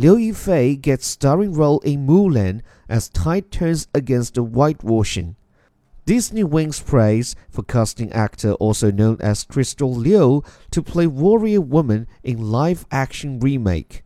Liu Yifei gets starring role in Mulan as tide turns against the whitewashing. Disney wins praise for casting actor also known as Crystal Liu to play Warrior Woman in live action remake.